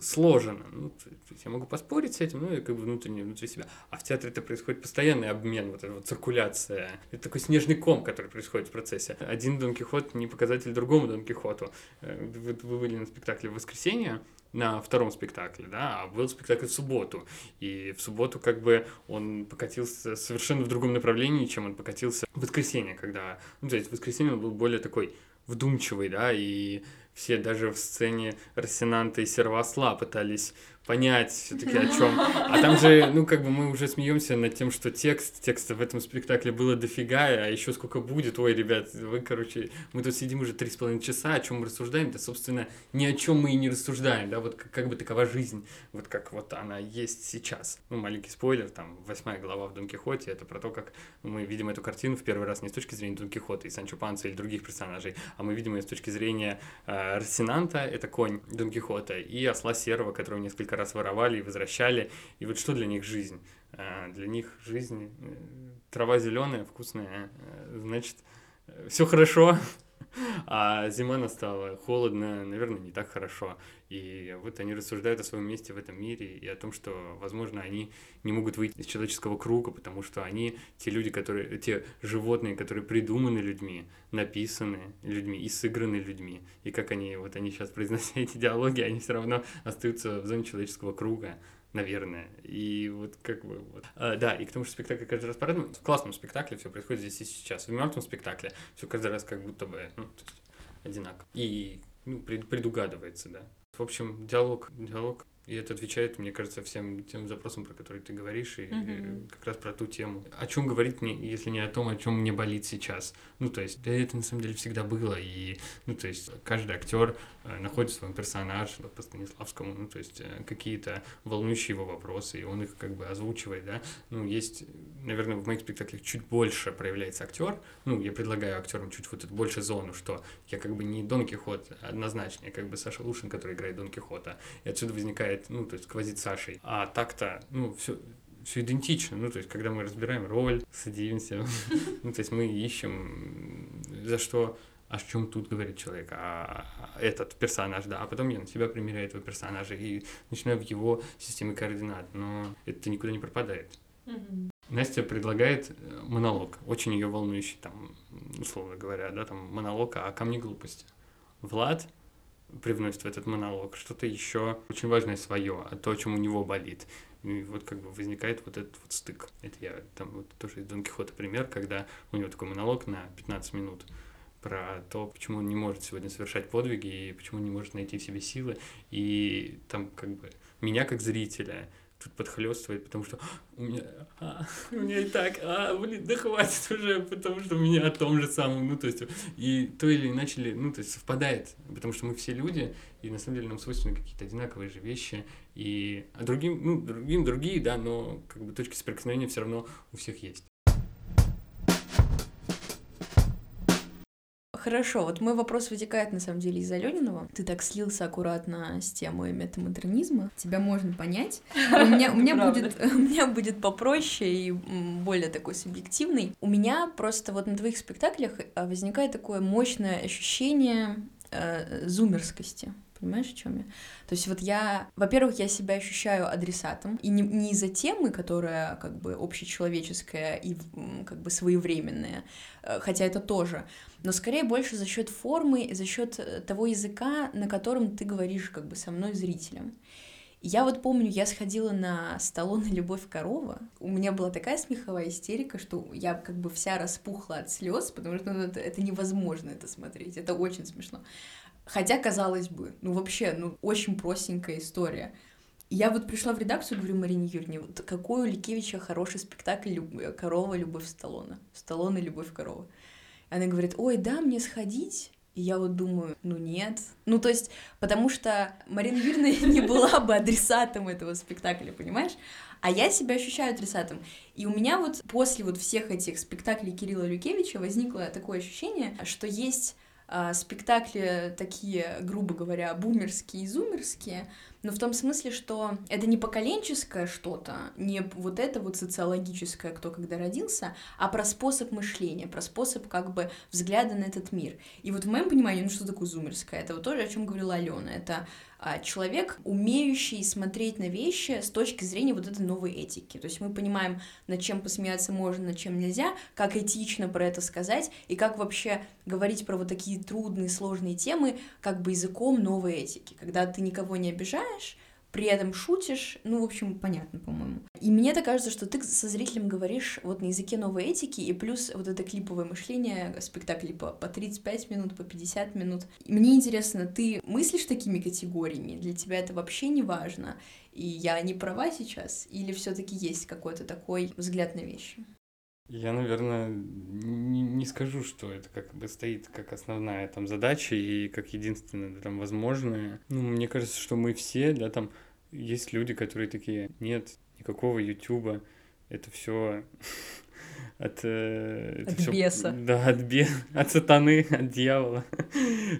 C: сложено. Ну, то есть я могу поспорить с этим, ну, и как бы внутренне, внутри себя. А в театре это происходит постоянный обмен, вот эта вот циркуляция. Это такой снежный ком, который происходит в процессе. Один Дон Кихот не показатель другому Дон Кихоту. Э, вы, вы были на спектакле в воскресенье, на втором спектакле, да, а был спектакль в субботу. И в субботу как бы он покатился совершенно в другом направлении, чем он покатился в воскресенье, когда... Ну, то есть в воскресенье он был более такой вдумчивый, да, и все даже в сцене Рассенанта и Сервасла пытались понять все-таки о чем. А там же, ну, как бы мы уже смеемся над тем, что текст, текста в этом спектакле было дофига, а еще сколько будет. Ой, ребят, вы, короче, мы тут сидим уже три с половиной часа, о чем мы рассуждаем, да, собственно, ни о чем мы и не рассуждаем, да, вот как, как бы такова жизнь, вот как вот она есть сейчас. Ну, маленький спойлер, там, восьмая глава в Дон Кихоте, это про то, как мы видим эту картину в первый раз не с точки зрения Дон Кихота и Санчо Панца или других персонажей, а мы видим ее с точки зрения э, Рассенанта, это конь Дон Кихота, и осла серого, которого несколько раз воровали и возвращали. И вот что для них жизнь? А, для них жизнь э, трава зеленая, вкусная, э, значит, все хорошо, а зима настала, холодно, наверное, не так хорошо. И вот они рассуждают о своем месте в этом мире и о том, что, возможно, они не могут выйти из человеческого круга, потому что они те люди, которые, те животные, которые придуманы людьми, написаны людьми и сыграны людьми. И как они, вот они сейчас произносят эти диалоги, они все равно остаются в зоне человеческого круга наверное. И вот как бы вот. А, да, и к тому, что спектакль каждый раз по-разному. В классном спектакле все происходит здесь и сейчас. В мертвом спектакле все каждый раз как будто бы ну, то есть одинаково. И ну, пред, предугадывается, да. В общем, диалог, диалог и это отвечает, мне кажется, всем тем запросам, про которые ты говоришь, и mm-hmm. как раз про ту тему. О чем говорить мне, если не о том, о чем мне болит сейчас? Ну, то есть, да, это на самом деле всегда было. И, ну, то есть, каждый актер э, находит свой персонаж по Станиславскому, ну, то есть, э, какие-то волнующие его вопросы, и он их как бы озвучивает, да. Ну, есть, наверное, в моих спектаклях чуть больше проявляется актер. Ну, я предлагаю актерам чуть вот эту больше зону, что я как бы не Дон Кихот однозначно, я как бы Саша Лушин, который играет Дон Кихота. И отсюда возникает ну, то есть сквозит Сашей. А так-то, ну, все все идентично, ну, то есть, когда мы разбираем роль, садимся, ну, то есть, мы ищем, за что, а о чем тут говорит человек, а, а этот персонаж, да, а потом я на себя примеряю этого персонажа и начинаю в его системе координат, но это никуда не пропадает. Настя предлагает э, монолог, очень ее волнующий, там, условно говоря, да, там, монолог о камне глупости. Влад привносит в этот монолог, что-то еще очень важное свое, а то, о чем у него болит. И вот как бы возникает вот этот вот стык. Это я там вот тоже из Дон Кихота пример, когда у него такой монолог на 15 минут про то, почему он не может сегодня совершать подвиги и почему он не может найти в себе силы. И там как бы меня как зрителя тут подхлестывает, потому что у меня, а, у меня и так, а, блин, да хватит уже, потому что у меня о том же самом, ну, то есть, и то или иначе, ну, то есть, совпадает, потому что мы все люди, и на самом деле нам свойственны какие-то одинаковые же вещи, и а другим, ну, другим другие, да, но как бы точки соприкосновения все равно у всех есть.
E: Хорошо, вот мой вопрос вытекает на самом деле из Алёниного. Ты так слился аккуратно с темой метамодернизма. Тебя можно понять. У меня, у меня будет, у меня будет попроще и более такой субъективный. У меня просто вот на твоих спектаклях э, возникает такое мощное ощущение э, зумерскости Понимаешь, о чем я? То есть вот я, во-первых, я себя ощущаю адресатом, и не, не из-за темы, которая как бы общечеловеческая и как бы своевременная, э, хотя это тоже, но скорее больше за счет формы, за счет э, того языка, на котором ты говоришь как бы со мной зрителем. Я вот помню, я сходила на Сталлоне «Любовь корова». У меня была такая смеховая истерика, что я как бы вся распухла от слез, потому что ну, это, это невозможно это смотреть. Это очень смешно. Хотя, казалось бы, ну вообще, ну очень простенькая история. И Я вот пришла в редакцию, говорю Марине Юрьевне, вот какой у Ликевича хороший спектакль «Люб- «Корова. Любовь Сталлоне». Сталлоне «Любовь корова». Она говорит, ой, да, мне сходить? И я вот думаю, ну нет. Ну то есть, потому что Марина Юрьевна не была бы адресатом этого спектакля, понимаешь? А я себя ощущаю адресатом. И у меня вот после вот всех этих спектаклей Кирилла Люкевича возникло такое ощущение, что есть а, спектакли такие, грубо говоря, бумерские и зумерские, но в том смысле, что это не поколенческое что-то, не вот это вот социологическое, кто когда родился, а про способ мышления, про способ как бы взгляда на этот мир. И вот в моем понимании, ну что такое зумерское? Это вот тоже, о чем говорила Алена. Это человек, умеющий смотреть на вещи с точки зрения вот этой новой этики. То есть мы понимаем, над чем посмеяться можно, над чем нельзя, как этично про это сказать, и как вообще говорить про вот такие трудные, сложные темы, как бы языком новой этики, когда ты никого не обижаешь, при этом шутишь, ну, в общем, понятно, по-моему. И мне так кажется, что ты со зрителем говоришь вот на языке новой этики, и плюс вот это клиповое мышление, спектакли по, по 35 минут, по 50 минут. И мне интересно, ты мыслишь такими категориями? Для тебя это вообще не важно? И я не права сейчас? Или все таки есть какой-то такой взгляд на вещи?
C: Я, наверное, не, не скажу, что это как бы стоит как основная там задача и как единственное да, там возможное. Ну, мне кажется, что мы все, да, там есть люди, которые такие, нет никакого Ютуба, это все от, э,
D: От
C: всё-
D: беса.
C: Да, от, бе... от сатаны, от дьявола.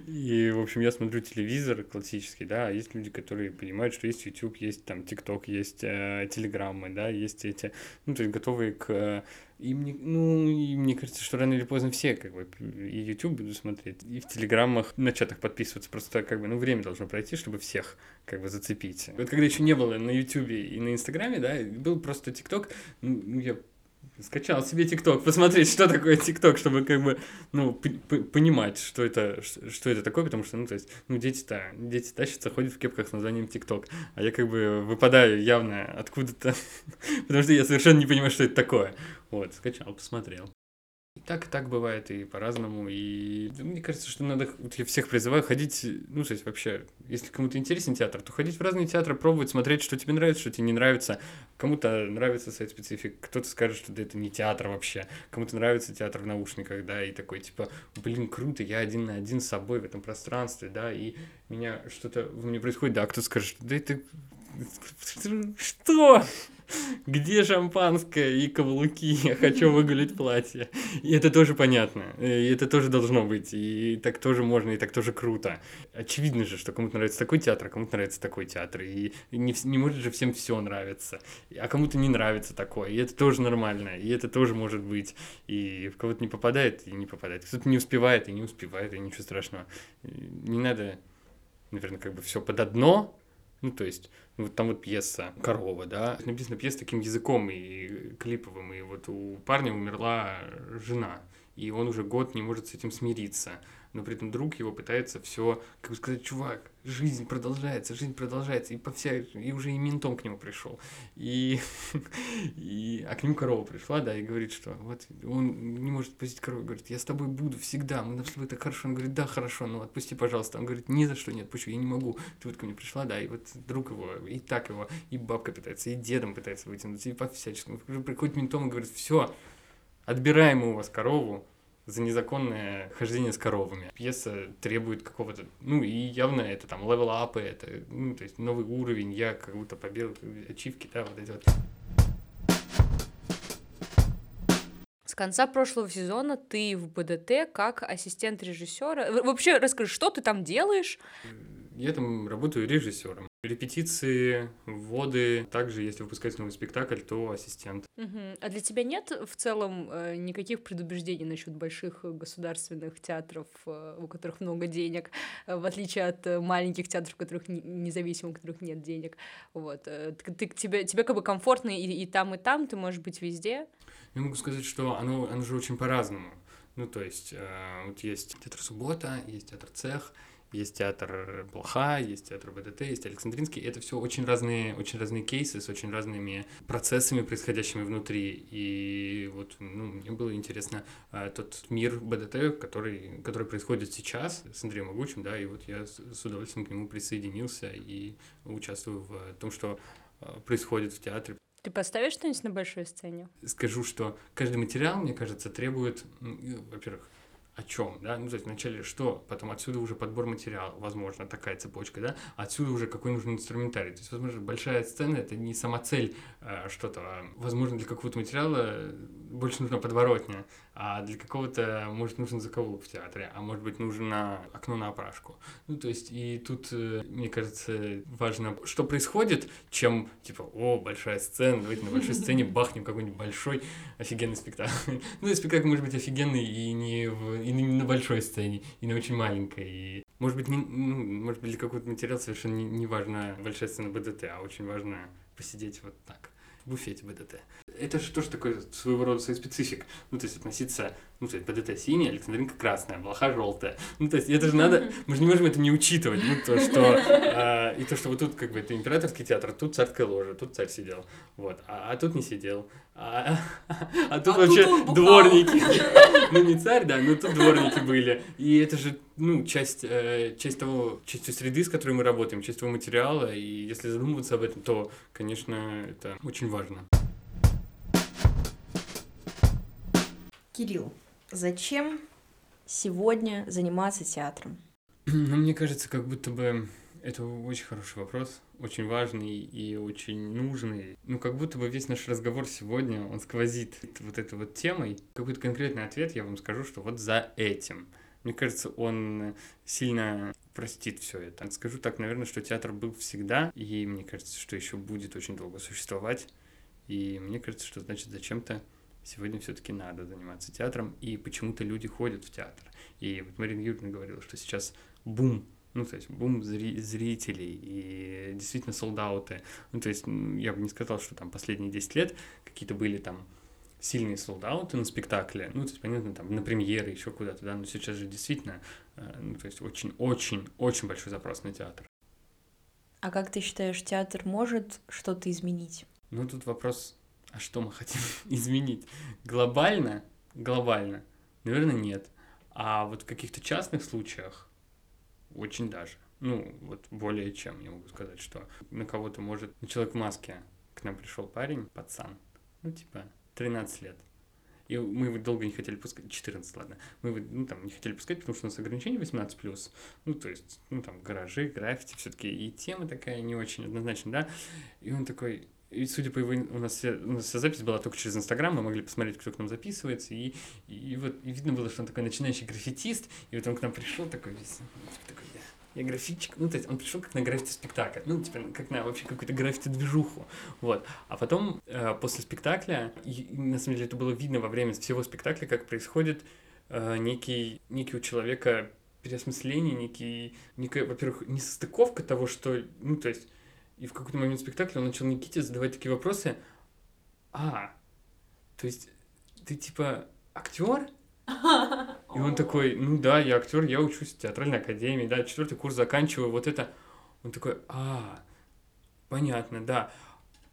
C: И, в общем, я смотрю телевизор классический, да, а есть люди, которые понимают, что есть YouTube, есть там ТикТок, есть э, телеграммы, да, есть эти, ну, то есть готовые к... э, И мне, ну, и мне кажется, что рано или поздно все, как бы, и YouTube будут смотреть, и в телеграммах на чатах подписываться, просто, как бы, ну, время должно пройти, чтобы всех, как бы, зацепить. Вот когда еще не было на YouTube и на Инстаграме, да, был просто ТикТок, ну, ну, я скачал себе ТикТок, посмотреть, что такое ТикТок, чтобы как бы, ну, понимать, что это, что это такое, потому что, ну, то есть, ну, дети-то, дети тащатся, ходят в кепках с названием ТикТок, а я как бы выпадаю явно откуда-то, потому что я совершенно не понимаю, что это такое. Вот, скачал, посмотрел. Так, так бывает, и по-разному, и мне кажется, что надо, вот я всех призываю ходить, ну, то есть вообще, если кому-то интересен театр, то ходить в разные театры, пробовать, смотреть, что тебе нравится, что тебе не нравится, Кому-то нравится сайт специфик, кто-то скажет, что да это не театр вообще, кому-то нравится театр в наушниках, да, и такой типа, блин, круто, я один на один с собой в этом пространстве, да, и меня что-то во мне происходит, да, а кто скажет, да это... Что? Где шампанское и каблуки? Я хочу выгулить платье. И это тоже понятно. И это тоже должно быть. И так тоже можно, и так тоже круто. Очевидно же, что кому-то нравится такой театр, а кому-то нравится такой театр. И не, не может же всем все нравиться. А кому-то не нравится такое. И это тоже нормально. И это тоже может быть. И в кого-то не попадает, и не попадает. Кто-то не успевает, и не успевает, и ничего страшного. И Не надо, наверное, как бы все под одно. Ну, то есть, вот там вот пьеса «Корова», да, написана пьеса таким языком и клиповым, и вот у парня умерла жена, и он уже год не может с этим смириться, но при этом друг его пытается все, как бы сказать, чувак, жизнь продолжается, жизнь продолжается, и по вся, и уже и ментом к нему пришел, и, и, а к нему корова пришла, да, и говорит, что вот он не может отпустить корову, говорит, я с тобой буду всегда, мы с тобой так хорошо, он говорит, да, хорошо, ну отпусти, пожалуйста, он говорит, ни за что не отпущу, я не могу, ты вот ко мне пришла, да, и вот друг его, и так его, и бабка пытается, и дедом пытается вытянуть, и по всяческому, приходит ментом и говорит, все, отбираем у вас корову, за незаконное хождение с коровами. Пьеса требует какого-то, ну и явно это там level-up ы, это, ну, то есть новый уровень, я как будто побил ачивки, да, вот эти вот.
D: С конца прошлого сезона ты в БДТ как ассистент режиссера. Вообще расскажи, что ты там делаешь?
C: Я там работаю режиссером. Репетиции, вводы, также, если выпускать новый спектакль, то ассистент.
D: Мгм. А для тебя нет в целом э, никаких предубеждений насчет больших государственных театров, э, у которых много денег, э, в отличие от э, маленьких театров, у которых не- независимо, у которых нет денег? Вот. э, Ты, ты- тебе, тебе как бы комфортно и, и там, и там, ты можешь быть везде.
C: Я могу сказать, что оно, оно же очень по-разному. Ну, то есть, э, вот есть театр «Суббота», есть театр «Цех», есть театр Блоха, есть театр БДТ, есть Александринский. Это все очень разные, очень разные кейсы с очень разными процессами, происходящими внутри. И вот ну, мне было интересно э, тот мир БДТ, который, который происходит сейчас с Андреем Могучим, да, и вот я с, с удовольствием к нему присоединился и участвую в том, что э, происходит в театре.
D: Ты поставишь что-нибудь на большой сцене?
C: скажу, что каждый материал, мне кажется, требует, во-первых, о чем, да, ну, то есть вначале что, потом отсюда уже подбор материала, возможно, такая цепочка, да, отсюда уже какой нужен инструментарий, то есть, возможно, большая сцена — это не сама цель э, что-то, а, возможно, для какого-то материала больше нужна подворотня, а для какого-то, может, нужен закоулок в театре, а может быть, нужно окно на опрашку. Ну, то есть, и тут, э, мне кажется, важно, что происходит, чем, типа, о, большая сцена, давайте на большой сцене бахнем какой-нибудь большой офигенный спектакль. Ну, и спектакль может быть офигенный и не, в, и на большой сцене, и на очень маленькой. И, может быть, не, ну, может быть, для какого-то материала совершенно не, не важна большая сцена БДТ, а очень важно посидеть вот так, в буфете БДТ. Это же тоже такой своего рода свой специфик. Ну, то есть относиться, ну, то есть БДТ синяя, Александринка красная, Блоха желтая. Ну, то есть это же надо, мы же не можем это не учитывать. Ну, то, что, а, и то, что вот тут как бы это императорский театр, тут царская ложа, тут царь сидел, вот, а, а тут не сидел. А, а тут
E: А
C: вообще
E: тут
C: дворники. Ну, не царь, да, но тут дворники были. И это же, ну, часть, э, часть того, часть среды, с которой мы работаем, часть того материала. И если задумываться об этом, то, конечно, это очень важно.
E: Кирилл, зачем сегодня заниматься театром?
C: Ну, мне кажется, как будто бы это очень хороший вопрос, очень важный и очень нужный. Ну, как будто бы весь наш разговор сегодня, он сквозит вот этой вот темой. Какой-то конкретный ответ я вам скажу, что вот за этим. Мне кажется, он сильно простит все это. Скажу так, наверное, что театр был всегда, и мне кажется, что еще будет очень долго существовать. И мне кажется, что значит зачем-то сегодня все-таки надо заниматься театром, и почему-то люди ходят в театр. И вот Марина Юрьевна говорила, что сейчас бум, ну, то есть бум зри- зрителей и действительно солдаты. Ну, то есть я бы не сказал, что там последние 10 лет какие-то были там сильные солдаты на спектакле, ну, то есть, понятно, там, на премьеры, еще куда-то, да, но сейчас же действительно, э, ну, то есть, очень-очень-очень большой запрос на театр.
E: А как ты считаешь, театр может что-то изменить?
C: Ну, тут вопрос, а что мы хотим изменить? Глобально? Глобально? Наверное, нет. А вот в каких-то частных случаях очень даже. Ну, вот более чем я могу сказать, что на кого-то может... Ну, человек в маске. К нам пришел парень, пацан, ну, типа, 13 лет. И мы его долго не хотели пускать, 14, ладно. Мы его, ну, там, не хотели пускать, потому что у нас ограничение 18+. Ну, то есть, ну, там, гаражи, граффити, все таки и тема такая не очень однозначно, да. И он такой, и судя по его, у нас, вся, у нас вся запись была только через Инстаграм, мы могли посмотреть, кто к нам записывается, и, и, вот и видно было, что он такой начинающий граффитист, и вот он к нам пришел такой весь, типа, такой, я, я граффитчик, ну, то есть он пришел как на граффити-спектакль, ну, типа, как на вообще какую-то граффити-движуху, вот. А потом, э, после спектакля, и, на самом деле это было видно во время всего спектакля, как происходит э, некий, некий у человека переосмысление, некий, некая, во-первых, несостыковка того, что, ну, то есть и в какой-то момент спектакля он начал Никите задавать такие вопросы. А, то есть ты типа актер? И он такой, ну да, я актер, я учусь в театральной академии, да, четвертый курс заканчиваю, вот это. Он такой, а, понятно, да.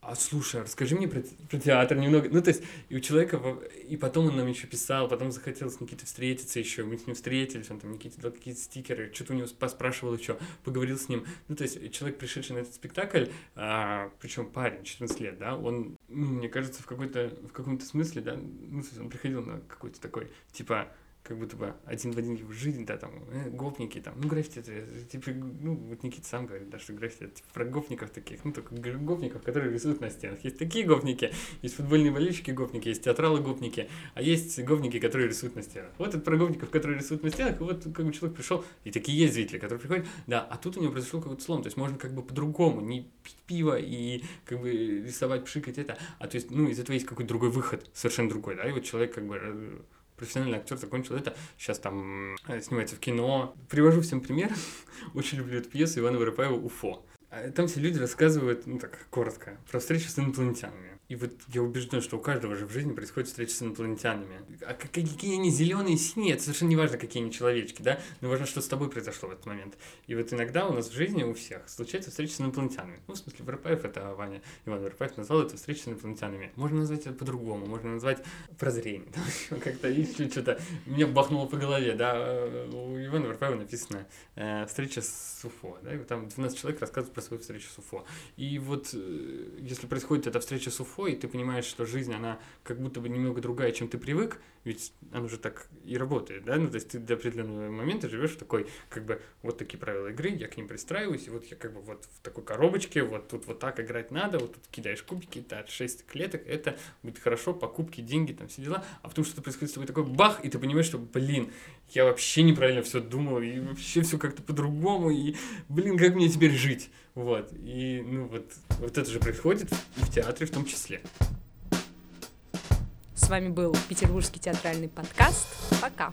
C: А слушай, расскажи мне про, про театр немного. Ну, то есть, и у человека, и потом он нам еще писал, потом захотел с Никитой встретиться еще, мы с ним встретились, он там Никите дал какие-то стикеры, что-то у него поспрашивал еще, поговорил с ним. Ну, то есть, человек, пришедший на этот спектакль, а, причем парень, 14 лет, да, он, ну, мне кажется, в какой-то, в каком-то смысле, да, ну, то есть он приходил на какой-то такой, типа, как будто бы один в один в жизнь, да, там, э, гопники, там, ну, граффити, это, типа, ну, вот Никита сам говорит, да, что граффити, это типа, про гопников таких, ну, только гопников, которые рисуют на стенах. Есть такие гопники, есть футбольные болельщики гопники, есть театралы гопники, а есть гопники, которые рисуют на стенах. Вот это про гопников, которые рисуют на стенах, и вот как бы человек пришел, и такие есть зрители, которые приходят, да, а тут у него произошел какой-то слом, то есть можно как бы по-другому, не пить пиво и как бы рисовать, пшикать это, а то есть, ну, из этого есть какой-то другой выход, совершенно другой, да, и вот человек как бы э, профессиональный актер закончил это, сейчас там э, снимается в кино. Привожу всем пример. Очень люблю эту пьесу Ивана Воропаева «Уфо». А Там все люди рассказывают, ну так, коротко, про встречу с инопланетянами. И вот я убежден, что у каждого же в жизни происходит встреча с инопланетянами. А как- какие они зеленые, синие, это совершенно не важно, какие они человечки, да? Но важно, что с тобой произошло в этот момент. И вот иногда у нас в жизни у всех случается встреча с инопланетянами. Ну, в смысле, Воропаев, это Ваня Иван Воропаев назвал это встреча с инопланетянами. Можно назвать это по-другому, можно назвать прозрение. ещё Как-то еще что-то меня бахнуло по голове, да. э, У Ивана Воропаева написано э, «Встреча с Уфо», да, и там 12 человек рассказывают про свою встречу с Уфо. И вот э, если происходит эта встреча с Уфой, и ты понимаешь, что жизнь, она как будто бы немного другая, чем ты привык, ведь оно же так и работает, да, ну, то есть ты до определенного момента живешь в такой, как бы, вот такие правила игры, я к ним пристраиваюсь, и вот я как бы вот в такой коробочке, вот тут вот так играть надо, вот тут кидаешь кубики, да, 6 клеток, это будет хорошо, покупки, деньги, там все дела, а потом что-то происходит с тобой такой бах, и ты понимаешь, что, блин, я вообще неправильно все думал, и вообще все как-то по-другому, и, блин, как мне теперь жить? Вот, и, ну, вот, вот это же происходит и в театре в том числе.
D: С вами был Петербургский театральный подкаст. Пока.